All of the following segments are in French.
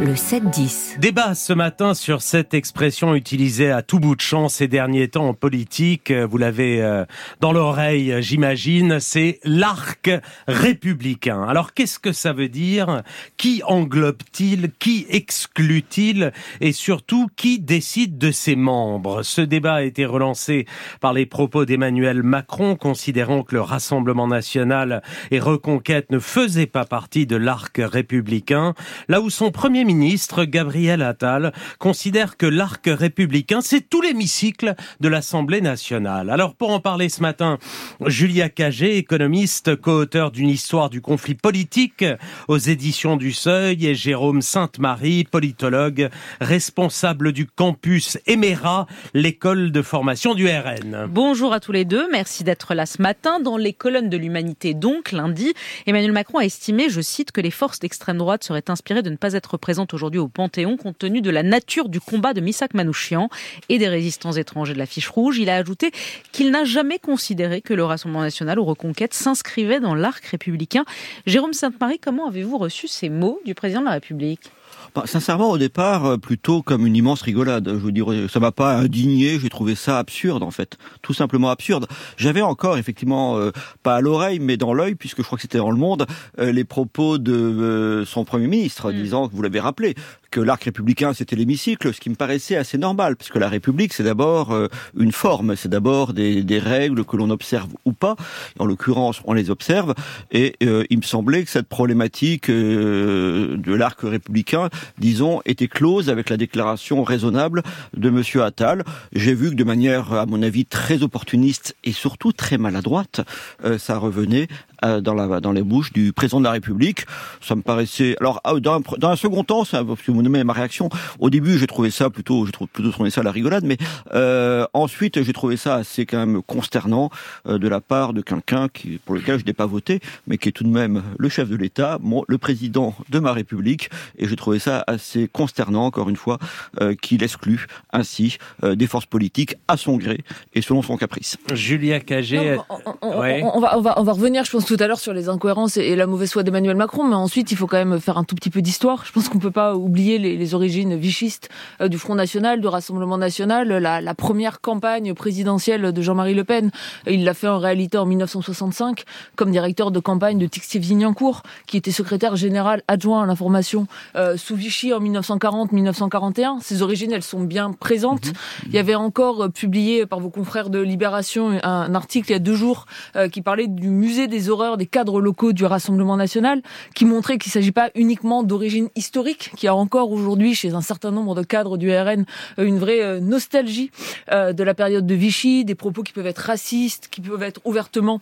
le 7-10. Débat ce matin sur cette expression utilisée à tout bout de champ ces derniers temps en politique. Vous l'avez euh, dans l'oreille, j'imagine. C'est l'arc républicain. Alors qu'est-ce que ça veut dire? Qui englobe-t-il? Qui exclut-il? Et surtout, qui décide de ses membres? Ce débat a été relancé par les propos d'Emmanuel Macron, considérant que le Rassemblement national et Reconquête ne faisaient pas partie de l'arc républicain. Là où son premier ministre, Gabriel Attal, considère que l'arc républicain, c'est tout l'hémicycle de l'Assemblée nationale. Alors pour en parler ce matin, Julia Cagé, économiste, co-auteur d'une histoire du conflit politique aux éditions du Seuil, et Jérôme Sainte-Marie, politologue, responsable du campus Emera, l'école de formation du RN. Bonjour à tous les deux, merci d'être là ce matin. Dans les colonnes de l'humanité, donc, lundi, Emmanuel Macron a estimé, je cite, que les forces d'extrême droite seraient inspirées de ne pas être aujourd'hui au Panthéon compte tenu de la nature du combat de Missak Manouchian et des résistants étrangers de la fiche rouge. Il a ajouté qu'il n'a jamais considéré que le Rassemblement national ou Reconquête s'inscrivait dans l'arc républicain. Jérôme Sainte-Marie, comment avez-vous reçu ces mots du président de la République? Bah, sincèrement, au départ, euh, plutôt comme une immense rigolade. Je veux dire, ça m'a pas indigné. J'ai trouvé ça absurde, en fait, tout simplement absurde. J'avais encore, effectivement, euh, pas à l'oreille, mais dans l'œil, puisque je crois que c'était dans le Monde, euh, les propos de son premier ministre, mm. disant que vous l'avez rappelé, que l'arc républicain c'était l'hémicycle, ce qui me paraissait assez normal, puisque la République c'est d'abord une forme, c'est d'abord des, règles que l'on observe ou pas. En l'occurrence, on les observe, et il me semblait que cette problématique de l'arc républicain disons, était close avec la déclaration raisonnable de Monsieur Attal. J'ai vu que de manière, à mon avis, très opportuniste et surtout très maladroite, euh, ça revenait euh, dans, la, dans les bouches du président de la République. Ça me paraissait. Alors, ah, dans un, dans un second temps, ça, parce que vous nommez ma réaction. Au début, j'ai trouvé ça plutôt, j'ai plutôt trouvé ça la rigolade, mais euh, ensuite, j'ai trouvé ça assez quand même consternant euh, de la part de quelqu'un qui, pour lequel je n'ai pas voté, mais qui est tout de même le chef de l'État, le président de ma République, et j'ai trouvé ça assez consternant, encore une fois, euh, qu'il exclut ainsi euh, des forces politiques à son gré et selon son caprice. Julia Cagé. on, on, va, on, va, on va revenir, je pense tout à l'heure sur les incohérences et la mauvaise foi d'Emmanuel Macron, mais ensuite il faut quand même faire un tout petit peu d'histoire. Je pense qu'on peut pas oublier les, les origines vichistes euh, du Front National, du Rassemblement National, la, la première campagne présidentielle de Jean-Marie Le Pen. Il l'a fait en réalité en 1965 comme directeur de campagne de Tixier-Vignancourt, qui était secrétaire général adjoint à l'information euh, sous Vichy en 1940-1941. Ces origines, elles sont bien présentes. Mhm. Il y avait encore euh, publié par vos confrères de Libération un, article il y a deux jours euh, qui parlait du musée des des cadres locaux du Rassemblement national, qui montrait qu'il ne s'agit pas uniquement d'origine historique, qu'il y a encore aujourd'hui chez un certain nombre de cadres du RN euh, une vraie euh, nostalgie euh, de la période de Vichy, des propos qui peuvent être racistes, qui peuvent être ouvertement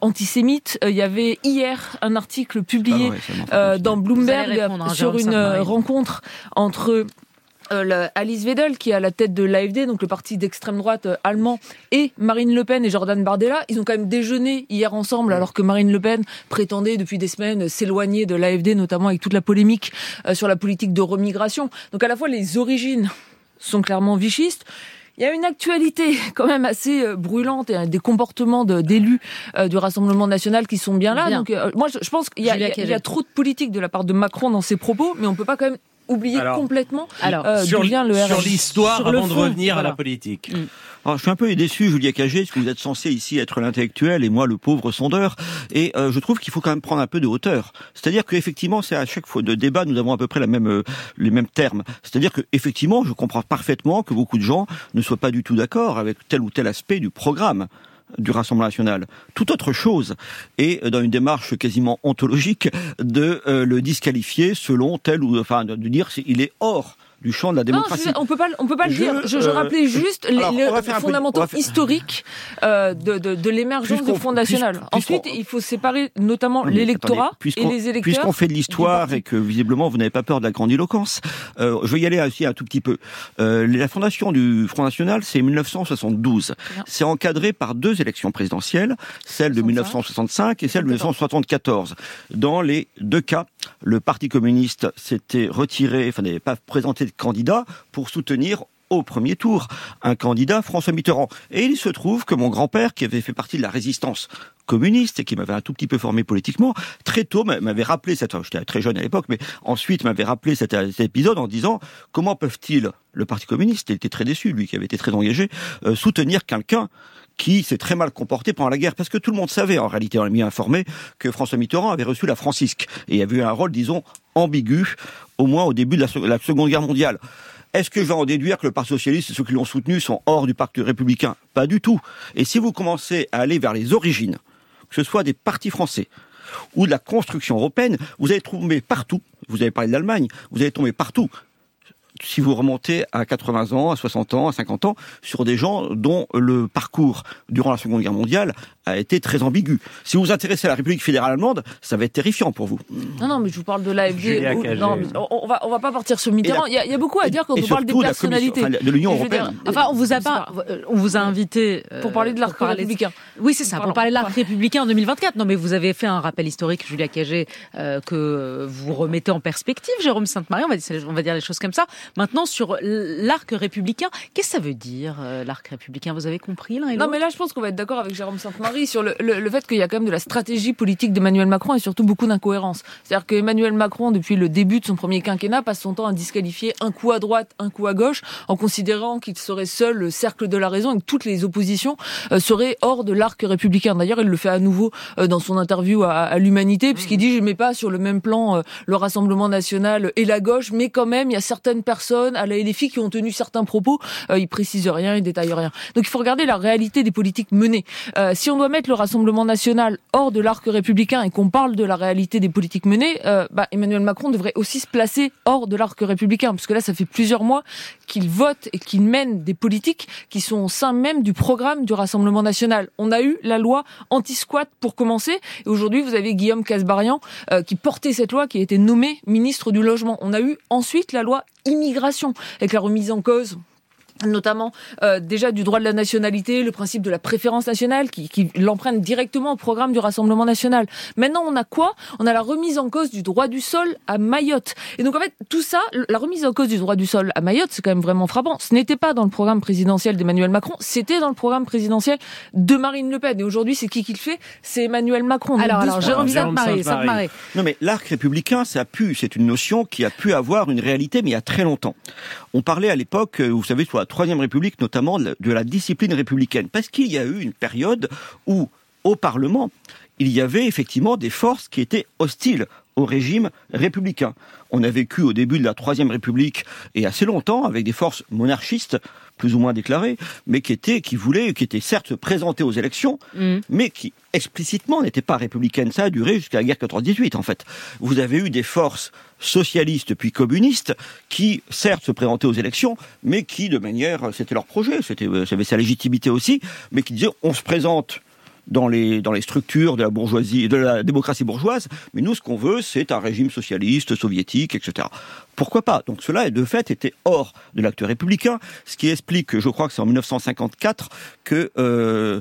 antisémites. Il y avait hier un article publié ah dans Bloomberg hein, sur une rencontre entre euh, Alice Wedel, qui est à la tête de l'AFD, donc le parti d'extrême droite euh, allemand, et Marine Le Pen et Jordan Bardella, ils ont quand même déjeuné hier ensemble, alors que Marine Le Pen prétendait depuis des semaines s'éloigner de l'AFD, notamment avec toute la polémique euh, sur la politique de remigration. Donc à la fois les origines sont clairement vichistes. Il y a une actualité quand même assez brûlante et des comportements d'élus du Rassemblement national qui sont bien là. Donc moi je, pense qu'il y, y, a trop de politique de la part de Macron dans ses propos, mais on peut pas quand même oublier complètement alors, euh, sur, le Sur l'histoire avant de revenir à la politique. Mm. Alors, je suis un peu déçu, Julia Cagé, parce que vous êtes censé ici être l'intellectuel et moi le pauvre sondeur. Et euh, je trouve qu'il faut quand même prendre un peu de hauteur. C'est-à-dire qu'effectivement, c'est à chaque fois de débat, nous avons à peu près la même, euh, les mêmes termes. C'est-à-dire que effectivement, je comprends parfaitement que beaucoup de gens ne soient pas du tout d'accord avec tel ou tel aspect du programme du Rassemblement national. Tout autre chose est dans une démarche quasiment ontologique de euh, le disqualifier selon tel ou enfin de dire il est hors du champ de la démocratie. Non, on peut pas, on peut pas le dire. Je, je euh, rappelais juste les, fondamentaux historiques euh, de, de, de l'émergence du Front National. Ensuite, il faut séparer notamment l'électorat et les électeurs. Puisqu'on fait de l'histoire et que visiblement vous n'avez pas peur de la grandiloquence, euh, je vais y aller aussi un tout petit peu. Euh, la fondation du Front National, c'est 1972. C'est encadré par deux élections présidentielles, celle de 1965 et celle de 1974. Dans les deux cas, le Parti communiste s'était retiré, enfin n'avait pas présenté de candidat pour soutenir au premier tour un candidat, François Mitterrand. Et il se trouve que mon grand-père, qui avait fait partie de la résistance communiste et qui m'avait un tout petit peu formé politiquement, très tôt m'avait rappelé cette, j'étais très jeune à l'époque, mais ensuite m'avait rappelé cet, épisode en disant comment peuvent-ils, le Parti communiste, il était très déçu, lui qui avait été très engagé, euh, soutenir quelqu'un qui s'est très mal comporté pendant la guerre, parce que tout le monde savait, en réalité, on est mieux informé, que François Mitterrand avait reçu la francisque, et avait eu un rôle, disons, ambigu, au moins au début de la Seconde Guerre mondiale. Est-ce que je vais en déduire que le Parti socialiste et ceux qui l'ont soutenu sont hors du Parti républicain? Pas du tout. Et si vous commencez à aller vers les origines, que ce soit des partis français ou de la construction européenne, vous allez trouver partout, vous avez parlé de l'Allemagne, vous allez tomber partout si vous remontez à 80 ans, à 60 ans, à 50 ans, sur des gens dont le parcours durant la Seconde Guerre mondiale a été très ambigu. Si vous vous intéressez à la République fédérale allemande, ça va être terrifiant pour vous. Non, non, mais je vous parle de l'AFD. Non, on va, on va pas partir sur Mitterrand. Il y, a, beaucoup à dire quand on parle des personnalités. de l'Union européenne. enfin, on vous a pas, on vous a invité pour parler de l'arc républicain. Oui, c'est ça, pour parler de l'arc républicain en 2024. Non, mais vous avez fait un rappel historique, Julia Cagé, euh, que vous remettez en perspective, Jérôme Sainte-Marie. On va, on va dire les choses comme ça. Maintenant, sur l'arc républicain, qu'est-ce que ça veut dire, euh, l'arc républicain? Vous avez compris l'un Non, mais là, je pense qu'on va être d'accord avec Jérôme Sainte-Marie sur le le, fait qu'il y a quand même de la stratégie politique d'Emmanuel Macron et surtout beaucoup d'incohérences. C'est-à-dire qu'Emmanuel Macron, depuis le début de son premier quinquennat, passe son temps à disqualifier un coup à droite, un coup à gauche, en considérant qu'il serait seul le cercle de la raison et que toutes les oppositions euh, seraient hors de l'arc républicain. D'ailleurs, il le fait à nouveau euh, dans son interview à, l'Humanité, puisqu'il dit je ne mets pas sur le même plan le Rassemblement national et la gauche, mais quand même, il y a certaines personnes à la LFI qui ont tenu certains propos. il précise rien, il détaille rien. Donc il faut regarder la réalité des politiques menées. si on doit mettre le Rassemblement national hors de l'arc républicain et qu'on parle de la réalité des politiques menées, euh, bah, Emmanuel Macron devrait aussi se placer hors de l'arc républicain, parce que là, ça fait plusieurs mois qu'il vote et qu'il mène des politiques qui sont au sein même du programme du Rassemblement national. On a eu la loi anti-squat pour commencer, et aujourd'hui, vous avez Guillaume Casbarian euh, qui portait cette loi, qui a été nommé ministre du Logement. On a eu ensuite la loi avec la remise en cause notamment euh, déjà du droit de la nationalité, le principe de la préférence nationale qui, qui l'emprunte directement au programme du Rassemblement national. Maintenant, on a quoi? On a la remise en cause du droit du sol à Mayotte. Et donc en fait, tout ça, la remise en cause du droit du sol à Mayotte, c'est quand même vraiment frappant. Ce n'était pas dans le programme présidentiel d'Emmanuel Macron, c'était dans le programme présidentiel de Marine Le Pen. Et aujourd'hui, c'est qui qui le fait? C'est Emmanuel Macron. Alors, alors Jérôme Sainte-Marie, Non mais l'arc républicain, ça a pu, c'est une notion qui a pu avoir une réalité, mais il y a très longtemps. On parlait à l'époque, euh, vous savez, soit Troisième République, notamment de la discipline républicaine, parce qu'il y a eu une période où, au Parlement, il y avait effectivement des forces qui étaient hostiles au régime républicain. On a vécu au début de la Troisième République et assez longtemps avec des forces monarchistes plus ou moins déclarées, mais qui étaient, qui voulaient, qui étaient certes présentées aux élections, mm. mais qui explicitement n'étaient pas républicaines. Ça a duré jusqu'à la guerre 14-18 en fait. Vous avez eu des forces socialistes puis communistes qui certes se présentaient aux élections, mais qui de manière, c'était leur projet, c'était, ça avait sa légitimité aussi, mais qui disaient on se présente dans les, structures de la bourgeoisie, de la démocratie bourgeoise, mais nous, ce qu'on veut, c'est un régime socialiste, soviétique, etc. Pourquoi pas? Donc cela, de fait, était hors de l'acte républicain, ce qui explique, je crois que c'est en 1954, que, euh,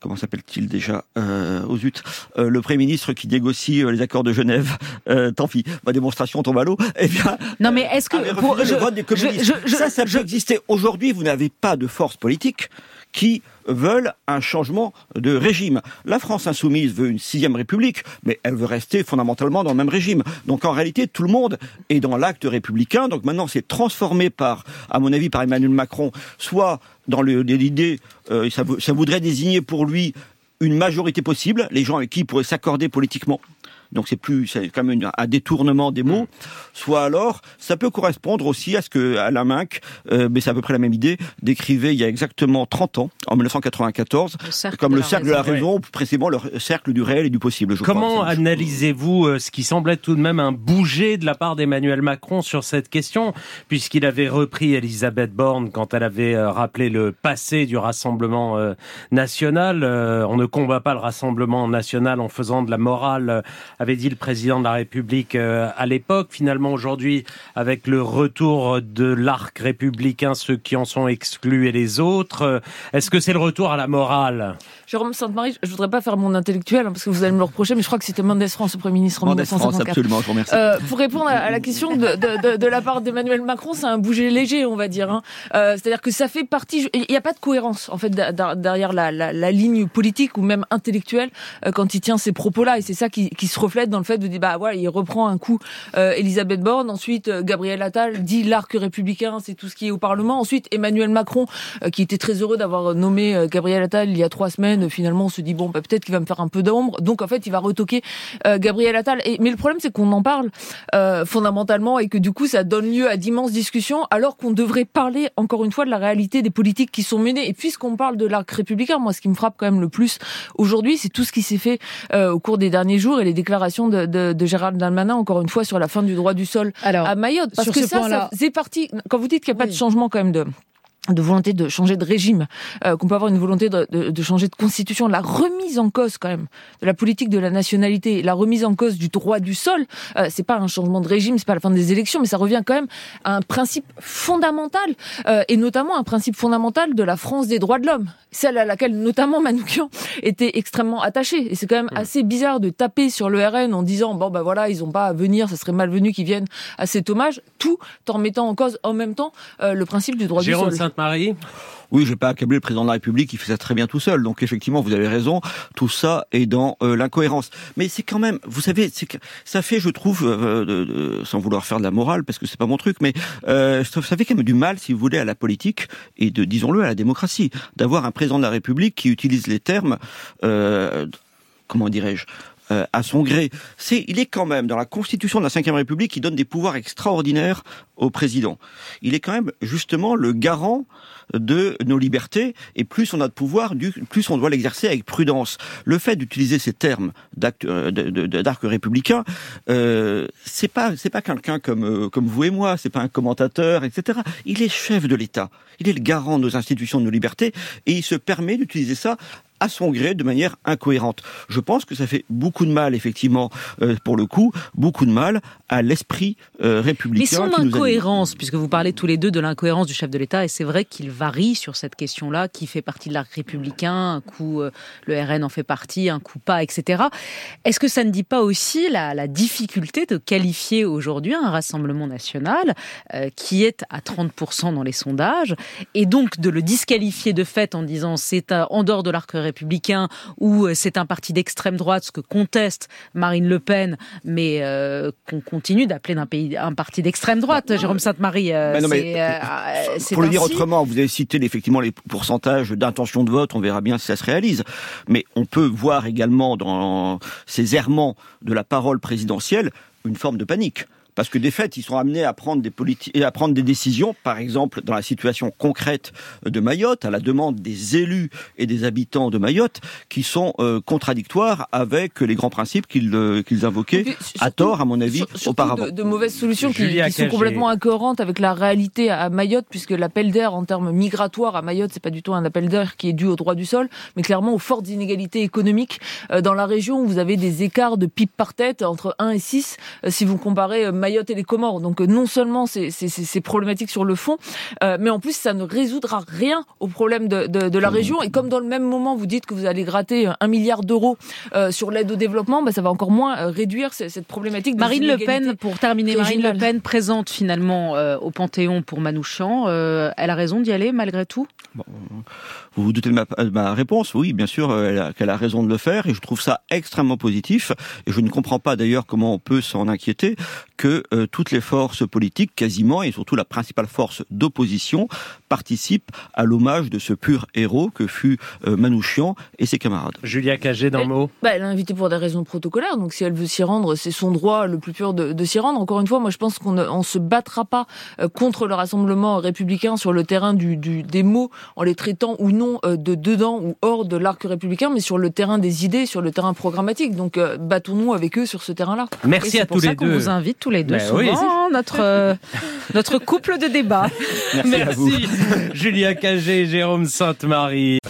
comment s'appelle-t-il déjà euh, Aux zut, euh, le Premier ministre qui négocie euh, les accords de Genève, euh, tant pis, ma démonstration tombe à l'eau, eh bien... Non mais est-ce que... Pour, je, le des communistes. ça, ça peut exister. Aujourd'hui, vous n'avez pas de force politique qui veulent un changement de régime. La France insoumise veut une sixième république, mais elle veut rester fondamentalement dans le même régime. Donc en réalité, tout le monde est dans l'acte républicain. Donc maintenant, c'est transformé par, à mon avis, par Emmanuel Macron, soit dans l'idée, euh, ça, ça voudrait désigner pour lui une majorité possible, les gens avec qui il pourrait s'accorder politiquement donc c'est plus, c'est quand même un détournement des mots. Soit alors, ça peut correspondre aussi à ce que Alain Minck, euh, mais c'est à peu près la même idée, décrivait il y a exactement 30 ans, en 1994, comme le cercle de la raison, ou précisément le cercle du réel et du possible. Je Comment analysez-vous euh, ce qui semblait tout de même un bouger de la part d'Emmanuel Macron sur cette question, puisqu'il avait repris Elisabeth Borne quand elle avait euh, rappelé le passé du Rassemblement national. On ne combat pas le Rassemblement national en faisant de la morale avait dit le président de la République à l'époque. Finalement, aujourd'hui, avec le retour de l'arc républicain, ceux qui en sont exclus et les autres, est-ce que c'est le retour à la morale? Jérôme Sainte-Marie, je voudrais pas faire mon intellectuel, hein, parce que vous allez me le reprocher, mais je crois que c'était Mendes France, le Premier ministre en Mendes France, absolument, je vous remercie. Euh, pour répondre à la question de, de, de, la part d'Emmanuel Macron, c'est un bouger léger, on va dire. Hein. Euh, C'est-à-dire que ça fait partie... Il n'y a pas de cohérence, en fait, derrière la, la, la ligne politique ou même intellectuelle euh, quand il tient ces propos-là. Et c'est ça qui, qui, se reflète dans le fait de dire, bah voilà, il reprend un coup euh, Elisabeth Borne, ensuite euh, Gabriel Attal dit l'arc républicain, c'est tout ce qui est au Parlement. Ensuite, Emmanuel Macron, qui était très heureux d'avoir nommé Gabriel Attal il y a trois semaines, finalement, on se dit, bon, bah, peut-être qu'il va me faire un peu d'ombre. Donc, en fait, il va retoquer Gabriel Attal. Et, mais le problème, c'est qu'on en parle fondamentalement et que du coup, ça donne lieu à d'immenses discussions, alors qu'on devrait parler, encore une fois, de la réalité des politiques qui sont menées. Et puisqu'on parle de l'arc républicain, moi, ce qui me frappe quand même le plus aujourd'hui, c'est tout ce qui s'est fait au cours des derniers jours et les déclarations de, de, de Gérald Darmanin, encore une fois, sur la fin du droit du sol à Mayotte. Parce que ça, ça c'est parti. Quand vous dites qu'il n'y a pas de changement quand même de de volonté de changer de régime, euh, qu'on peut avoir une volonté de, de, de, changer de constitution, la remise en cause quand même de la politique de la nationalité, la remise en cause du droit du sol, euh, c'est pas un changement de régime, c'est pas la fin des élections, mais ça revient quand même à un principe fondamental, euh, et notamment un principe fondamental de la France des droits de l'homme, celle à laquelle notamment Manoukian était extrêmement attaché. Et c'est quand même assez bizarre de taper sur le RN en disant bon ben voilà ils ont pas à venir, ça serait malvenu qu'ils viennent à cet hommage, tout en mettant en cause en même temps euh, le principe du droit du sol. Sainte-Marie oui, je vais pas accabler le président de la République, il fait ça très bien tout seul. Donc effectivement, vous avez raison, tout ça est dans euh, l'incohérence. Mais c'est quand même, vous savez, ça fait, je trouve, euh, sans vouloir faire de la morale, parce que c'est pas mon truc, mais euh, ça fait quand même du mal, si vous voulez, à la politique et de, disons-le, à la démocratie, d'avoir un président de la République qui utilise les termes, euh, comment dirais-je, à son gré. C'est, il est quand même dans la Constitution de la Ve République qui donne des pouvoirs extraordinaires au président. Il est quand même justement le garant de nos libertés, et plus on a de pouvoir, plus on doit l'exercer avec prudence. Le fait d'utiliser ces termes euh, d'arc républicain, euh, c'est pas c'est pas quelqu'un comme euh, comme vous et moi, c'est pas un commentateur, etc. Il est chef de l'État, il est le garant de nos institutions, de nos libertés, et il se permet d'utiliser ça à son gré de manière incohérente. Je pense que ça fait beaucoup de mal, effectivement, euh, pour le coup, beaucoup de mal à l'esprit républicain. Mais son incohérence, puisque vous parlez tous les deux de l'incohérence du chef de l'État, et c'est vrai qu'il varie sur cette question-là, qui fait partie de l'arc républicain, un coup euh, le RN en fait partie, un coup pas, etc. Est-ce que ça ne dit pas aussi la, la difficulté de qualifier aujourd'hui un Rassemblement national euh, qui est à 30% dans les sondages, et donc de le disqualifier de fait en disant c'est en dehors de l'arc républicain ou euh, c'est un parti d'extrême droite, ce que conteste Marine Le Pen, mais qu'on continue d'appeler un, pays, un parti d'extrême droite, Jérôme Sainte-Marie. pour le dire autrement, vous avez citer effectivement les pourcentages d'intention de vote, on verra bien si ça se réalise. Mais on peut voir également dans ces errements de la parole présidentielle une forme de panique parce que des faits, ils sont amenés à prendre des politiques et à prendre des décisions, par exemple dans la situation concrète de Mayotte, à la demande des élus et des habitants de Mayotte, qui sont euh, contradictoires avec les grands principes qu'ils euh, qu'ils invoquaient à tort, à mon avis, auparavant. De, de mauvaises solutions qui, qui sont complètement incohérentes avec la réalité à Mayotte, puisque l'appel d'air en termes migratoires à Mayotte, c'est pas du tout un appel d'air qui est dû au droit du sol, mais clairement aux fortes inégalités économiques euh, dans la région. Où vous avez des écarts de pipe par tête entre 1 et 6 si vous comparez Mayotte et les Comores. Donc euh, non seulement c'est problématique sur le fond, euh, mais en plus ça ne résoudra rien au problème de, de, de, la région. Et comme dans le même moment vous dites que vous allez gratter un milliard d'euros euh, sur l'aide au développement, bah, ça va encore moins réduire cette problématique. Marine Le Pen, pour terminer, Marine Le Pen présente finalement au Panthéon pour Manouchian. elle a raison d'y aller malgré tout? Bon, Vous vous doutez de ma, ma réponse Oui, bien sûr, qu'elle a, a raison de le faire et je trouve ça extrêmement positif. Et je ne comprends pas d'ailleurs comment on peut s'en inquiéter que toutes les forces politiques, quasiment, et surtout la principale force d'opposition, participent à l'hommage de ce pur héros que fut euh, Manouchian et ses camarades. Julia Cagé, dans le mot bah, Elle a invité pour des raisons protocolaires, donc si elle veut s'y rendre, c'est son droit le plus pur de, de s'y rendre. Encore une fois, moi je pense qu'on ne se battra pas euh, contre le Rassemblement républicain sur le terrain du, du, des mots, en les traitant ou non euh, de dedans ou hors de l'arc républicain, mais sur le terrain des idées, sur le terrain programmatique. Donc battons-nous avec eux sur ce terrain-là. Merci à tous les deux. On vous invite tous les deux. Ben souvent, notre, euh, notre couple de débat. Merci, Merci. À vous. Julia Cagé, Jérôme Sainte-Marie.